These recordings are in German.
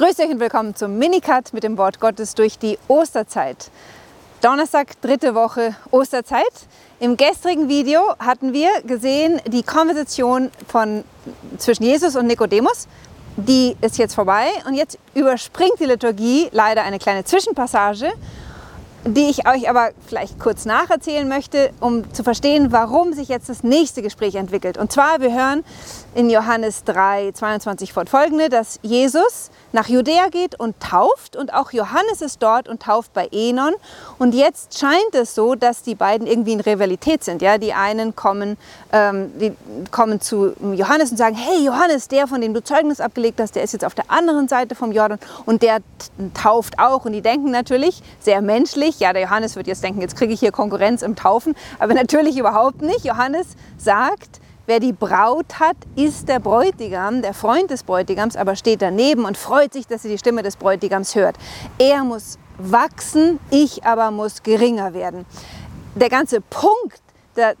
Grüß euch und willkommen zum Minicut mit dem Wort Gottes durch die Osterzeit. Donnerstag, dritte Woche Osterzeit. Im gestrigen Video hatten wir gesehen die Konversation von, zwischen Jesus und Nikodemus. Die ist jetzt vorbei und jetzt überspringt die Liturgie leider eine kleine Zwischenpassage die ich euch aber vielleicht kurz nacherzählen möchte, um zu verstehen, warum sich jetzt das nächste Gespräch entwickelt. Und zwar, wir hören in Johannes 3, 22 fortfolgende, dass Jesus nach Judäa geht und tauft und auch Johannes ist dort und tauft bei Enon. Und jetzt scheint es so, dass die beiden irgendwie in Rivalität sind. Ja? Die einen kommen, ähm, die kommen zu Johannes und sagen, hey Johannes, der, von dem du Zeugnis abgelegt hast, der ist jetzt auf der anderen Seite vom Jordan und der tauft auch. Und die denken natürlich, sehr menschlich, ja, der Johannes wird jetzt denken, jetzt kriege ich hier Konkurrenz im Taufen, aber natürlich überhaupt nicht. Johannes sagt, Wer die Braut hat, ist der Bräutigam, der Freund des Bräutigams, aber steht daneben und freut sich, dass er die Stimme des Bräutigams hört. Er muss wachsen, ich aber muss geringer werden. Der ganze Punkt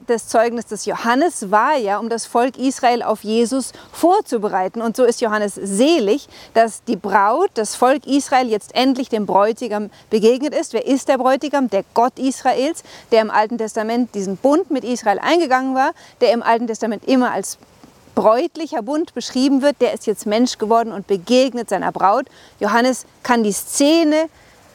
des Zeugnisses des Johannes war ja, um das Volk Israel auf Jesus vorzubereiten. Und so ist Johannes selig, dass die Braut, das Volk Israel jetzt endlich dem Bräutigam begegnet ist. Wer ist der Bräutigam? Der Gott Israels, der im Alten Testament diesen Bund mit Israel eingegangen war, der im Alten Testament immer als bräutlicher Bund beschrieben wird, der ist jetzt Mensch geworden und begegnet seiner Braut. Johannes kann die Szene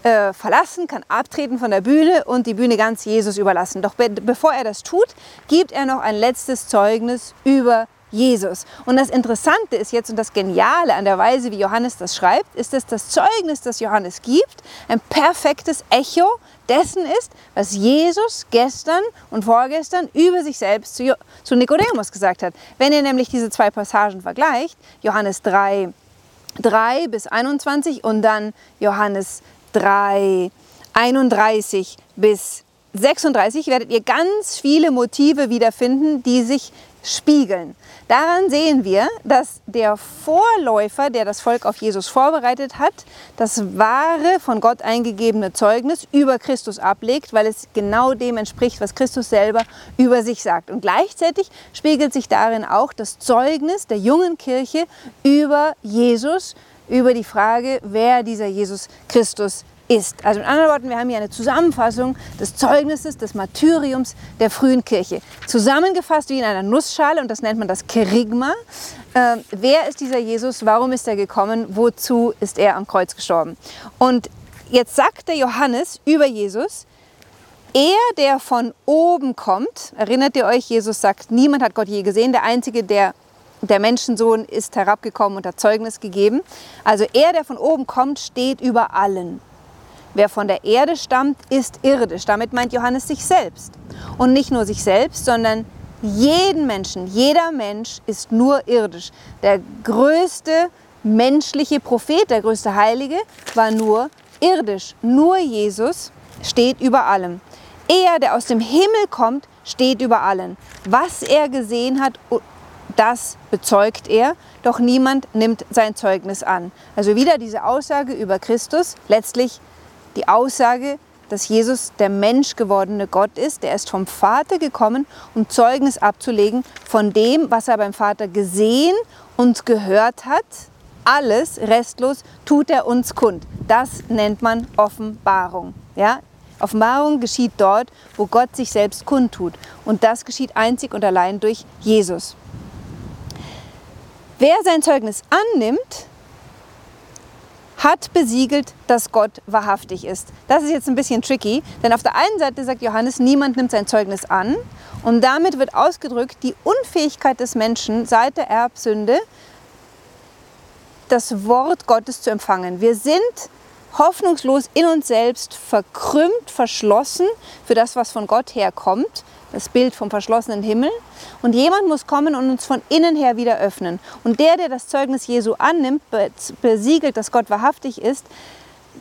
äh, verlassen, kann abtreten von der Bühne und die Bühne ganz Jesus überlassen. Doch be bevor er das tut, gibt er noch ein letztes Zeugnis über Jesus. Und das Interessante ist jetzt und das Geniale an der Weise, wie Johannes das schreibt, ist, dass das Zeugnis, das Johannes gibt, ein perfektes Echo dessen ist, was Jesus gestern und vorgestern über sich selbst zu, zu Nikodemus gesagt hat. Wenn ihr nämlich diese zwei Passagen vergleicht, Johannes 3, 3 bis 21 und dann Johannes 3, 31 bis 36 werdet ihr ganz viele Motive wiederfinden, die sich spiegeln. Daran sehen wir, dass der Vorläufer, der das Volk auf Jesus vorbereitet hat, das wahre, von Gott eingegebene Zeugnis über Christus ablegt, weil es genau dem entspricht, was Christus selber über sich sagt. Und gleichzeitig spiegelt sich darin auch das Zeugnis der jungen Kirche über Jesus, über die Frage, wer dieser Jesus Christus ist. Also in anderen Worten, wir haben hier eine Zusammenfassung des Zeugnisses, des Martyriums der frühen Kirche. Zusammengefasst wie in einer Nussschale und das nennt man das Kerygma. Äh, wer ist dieser Jesus? Warum ist er gekommen? Wozu ist er am Kreuz gestorben? Und jetzt sagt der Johannes über Jesus, er, der von oben kommt, erinnert ihr euch, Jesus sagt, niemand hat Gott je gesehen, der Einzige, der der Menschensohn ist herabgekommen und hat Zeugnis gegeben. Also er, der von oben kommt, steht über allen. Wer von der Erde stammt, ist irdisch. Damit meint Johannes sich selbst. Und nicht nur sich selbst, sondern jeden Menschen. Jeder Mensch ist nur irdisch. Der größte menschliche Prophet, der größte Heilige, war nur irdisch. Nur Jesus steht über allem. Er, der aus dem Himmel kommt, steht über allen. Was er gesehen hat, das bezeugt er, doch niemand nimmt sein Zeugnis an. Also wieder diese Aussage über Christus, letztlich die Aussage, dass Jesus der Mensch gewordene Gott ist. Der ist vom Vater gekommen, um Zeugnis abzulegen von dem, was er beim Vater gesehen und gehört hat. Alles restlos tut er uns kund. Das nennt man Offenbarung. Ja? Offenbarung geschieht dort, wo Gott sich selbst kundtut. Und das geschieht einzig und allein durch Jesus. Wer sein Zeugnis annimmt, hat besiegelt, dass Gott wahrhaftig ist. Das ist jetzt ein bisschen tricky, denn auf der einen Seite sagt Johannes, niemand nimmt sein Zeugnis an und damit wird ausgedrückt die Unfähigkeit des Menschen seit der Erbsünde, das Wort Gottes zu empfangen. Wir sind hoffnungslos in uns selbst verkrümmt, verschlossen für das, was von Gott herkommt das Bild vom verschlossenen Himmel. Und jemand muss kommen und uns von innen her wieder öffnen. Und der, der das Zeugnis Jesu annimmt, besiegelt, dass Gott wahrhaftig ist,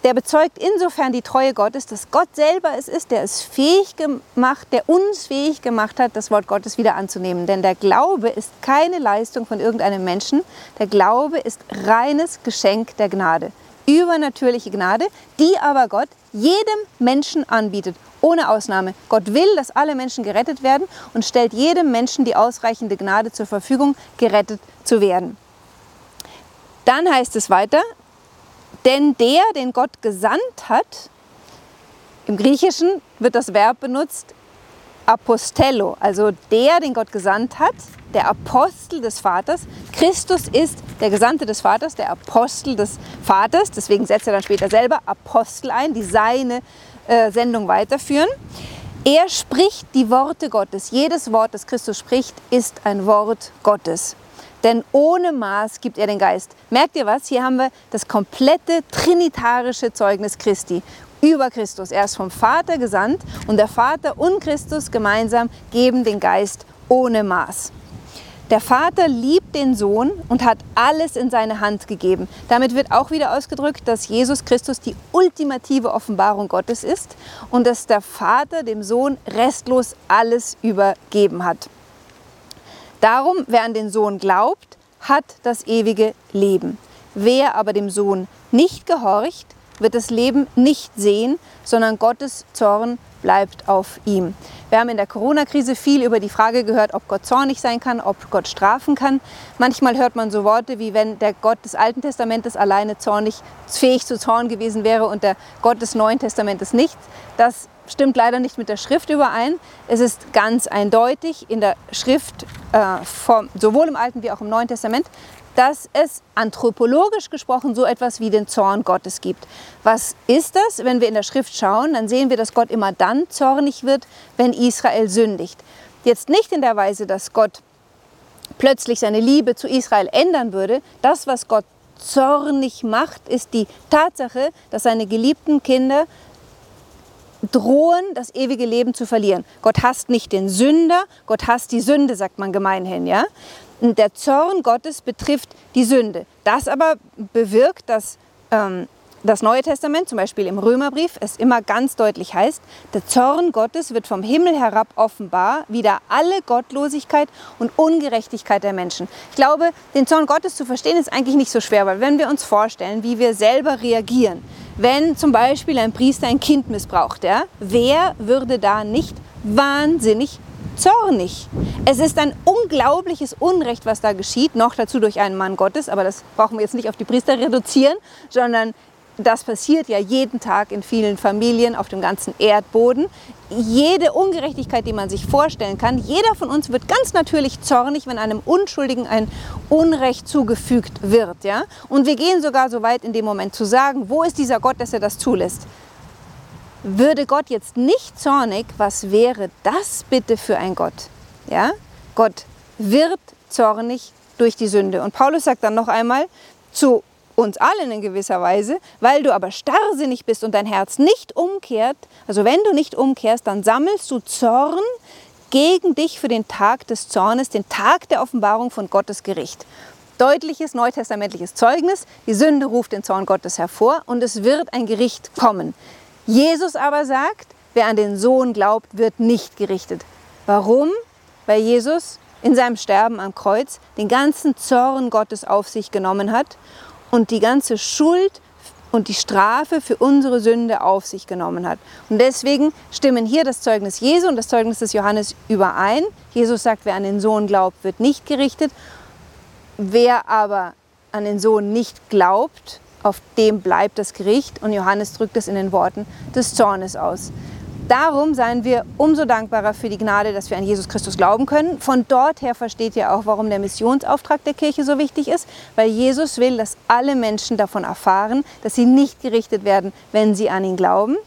der bezeugt insofern die Treue Gottes, dass Gott selber es ist, der es fähig gemacht, der uns fähig gemacht hat, das Wort Gottes wieder anzunehmen. Denn der Glaube ist keine Leistung von irgendeinem Menschen. Der Glaube ist reines Geschenk der Gnade. Übernatürliche Gnade, die aber Gott jedem Menschen anbietet, ohne Ausnahme. Gott will, dass alle Menschen gerettet werden und stellt jedem Menschen die ausreichende Gnade zur Verfügung, gerettet zu werden. Dann heißt es weiter, Denn der, den Gott gesandt hat, im Griechischen wird das Verb benutzt Apostello, also der, den Gott gesandt hat, der Apostel des Vaters. Christus ist der Gesandte des Vaters, der Apostel des Vaters. Deswegen setzt er dann später selber Apostel ein, die seine äh, Sendung weiterführen. Er spricht die Worte Gottes. Jedes Wort, das Christus spricht, ist ein Wort Gottes. Denn ohne Maß gibt er den Geist. Merkt ihr was? Hier haben wir das komplette trinitarische Zeugnis Christi über Christus. Er ist vom Vater gesandt und der Vater und Christus gemeinsam geben den Geist ohne Maß. Der Vater liebt den Sohn und hat alles in seine Hand gegeben. Damit wird auch wieder ausgedrückt, dass Jesus Christus die ultimative Offenbarung Gottes ist und dass der Vater dem Sohn restlos alles übergeben hat. Darum, wer an den Sohn glaubt, hat das ewige Leben. Wer aber dem Sohn nicht gehorcht, wird das Leben nicht sehen, sondern Gottes Zorn bleibt auf ihm. Wir haben in der Corona-Krise viel über die Frage gehört, ob Gott zornig sein kann, ob Gott strafen kann. Manchmal hört man so Worte wie wenn der Gott des Alten Testamentes alleine zornig, fähig zu Zorn gewesen wäre und der Gott des Neuen Testamentes nicht. Das stimmt leider nicht mit der Schrift überein. Es ist ganz eindeutig in der Schrift, äh, vom, sowohl im Alten wie auch im Neuen Testament, dass es anthropologisch gesprochen so etwas wie den Zorn Gottes gibt. Was ist das? Wenn wir in der Schrift schauen, dann sehen wir, dass Gott immer dann zornig wird, wenn Israel sündigt. Jetzt nicht in der Weise, dass Gott plötzlich seine Liebe zu Israel ändern würde. Das, was Gott zornig macht, ist die Tatsache, dass seine geliebten Kinder drohen, das ewige Leben zu verlieren. Gott hasst nicht den Sünder, Gott hasst die Sünde, sagt man gemeinhin, ja. Der Zorn Gottes betrifft die Sünde. Das aber bewirkt, dass ähm, das Neue Testament, zum Beispiel im Römerbrief, es immer ganz deutlich heißt, der Zorn Gottes wird vom Himmel herab offenbar, wieder alle Gottlosigkeit und Ungerechtigkeit der Menschen. Ich glaube, den Zorn Gottes zu verstehen ist eigentlich nicht so schwer, weil wenn wir uns vorstellen, wie wir selber reagieren, wenn zum Beispiel ein Priester ein Kind missbraucht, ja, wer würde da nicht wahnsinnig zornig. Es ist ein unglaubliches Unrecht, was da geschieht, noch dazu durch einen Mann Gottes, aber das brauchen wir jetzt nicht auf die Priester reduzieren, sondern das passiert ja jeden Tag in vielen Familien auf dem ganzen Erdboden. Jede Ungerechtigkeit, die man sich vorstellen kann, jeder von uns wird ganz natürlich zornig, wenn einem Unschuldigen ein Unrecht zugefügt wird. Ja? Und wir gehen sogar so weit in dem Moment zu sagen, wo ist dieser Gott, dass er das zulässt? Würde Gott jetzt nicht zornig, was wäre das bitte für ein Gott? Ja? Gott wird zornig durch die Sünde. Und Paulus sagt dann noch einmal zu uns allen in gewisser Weise, weil du aber starrsinnig bist und dein Herz nicht umkehrt, also wenn du nicht umkehrst, dann sammelst du Zorn gegen dich für den Tag des Zornes, den Tag der Offenbarung von Gottes Gericht. Deutliches neutestamentliches Zeugnis, die Sünde ruft den Zorn Gottes hervor und es wird ein Gericht kommen. Jesus aber sagt, wer an den Sohn glaubt, wird nicht gerichtet. Warum? Weil Jesus in seinem Sterben am Kreuz den ganzen Zorn Gottes auf sich genommen hat und die ganze Schuld und die Strafe für unsere Sünde auf sich genommen hat. Und deswegen stimmen hier das Zeugnis Jesu und das Zeugnis des Johannes überein. Jesus sagt, wer an den Sohn glaubt, wird nicht gerichtet. Wer aber an den Sohn nicht glaubt, auf dem bleibt das Gericht und Johannes drückt es in den Worten des Zornes aus. Darum seien wir umso dankbarer für die Gnade, dass wir an Jesus Christus glauben können. Von dort her versteht ihr auch, warum der Missionsauftrag der Kirche so wichtig ist, weil Jesus will, dass alle Menschen davon erfahren, dass sie nicht gerichtet werden, wenn sie an ihn glauben.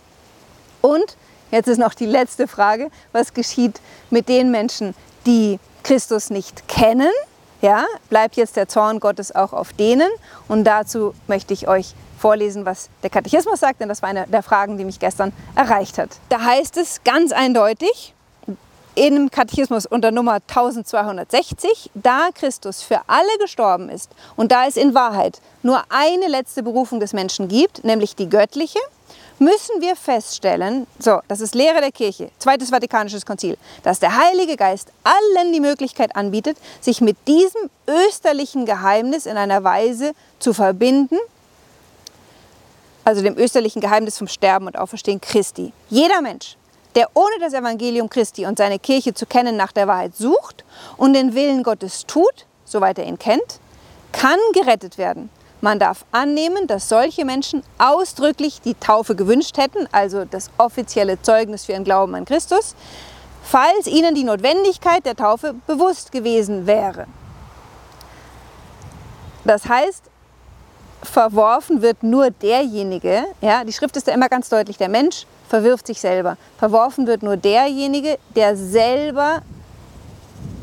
Und jetzt ist noch die letzte Frage, was geschieht mit den Menschen, die Christus nicht kennen? Ja, bleibt jetzt der Zorn Gottes auch auf denen. Und dazu möchte ich euch vorlesen, was der Katechismus sagt, denn das war eine der Fragen, die mich gestern erreicht hat. Da heißt es ganz eindeutig, im Katechismus unter Nummer 1260, da Christus für alle gestorben ist und da es in Wahrheit nur eine letzte Berufung des Menschen gibt, nämlich die göttliche, müssen wir feststellen, so, das ist Lehre der Kirche, Zweites Vatikanisches Konzil, dass der Heilige Geist allen die Möglichkeit anbietet, sich mit diesem österlichen Geheimnis in einer Weise zu verbinden, also dem österlichen Geheimnis vom Sterben und Auferstehen Christi. Jeder Mensch, der ohne das Evangelium Christi und seine Kirche zu kennen nach der Wahrheit sucht und den Willen Gottes tut, soweit er ihn kennt, kann gerettet werden. Man darf annehmen, dass solche Menschen ausdrücklich die Taufe gewünscht hätten, also das offizielle Zeugnis für ihren Glauben an Christus, falls ihnen die Notwendigkeit der Taufe bewusst gewesen wäre. Das heißt, verworfen wird nur derjenige, ja, die Schrift ist ja immer ganz deutlich, der Mensch verwirft sich selber. Verworfen wird nur derjenige, der selber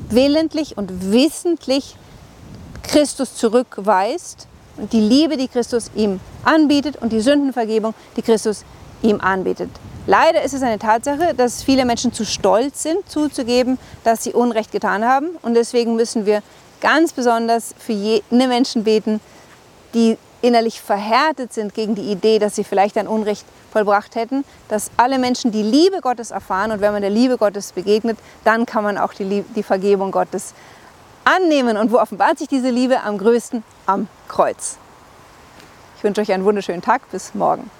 willentlich und wissentlich Christus zurückweist und die Liebe, die Christus ihm anbietet und die Sündenvergebung, die Christus ihm anbietet. Leider ist es eine Tatsache, dass viele Menschen zu stolz sind, zuzugeben, dass sie Unrecht getan haben. Und deswegen müssen wir ganz besonders für jene Menschen beten, die innerlich verhärtet sind gegen die Idee, dass sie vielleicht ein Unrecht vollbracht hätten, dass alle Menschen die Liebe Gottes erfahren und wenn man der Liebe Gottes begegnet, dann kann man auch die, die Vergebung Gottes annehmen. Und wo offenbart sich diese Liebe am größten? Am Kreuz. Ich wünsche euch einen wunderschönen Tag. Bis morgen.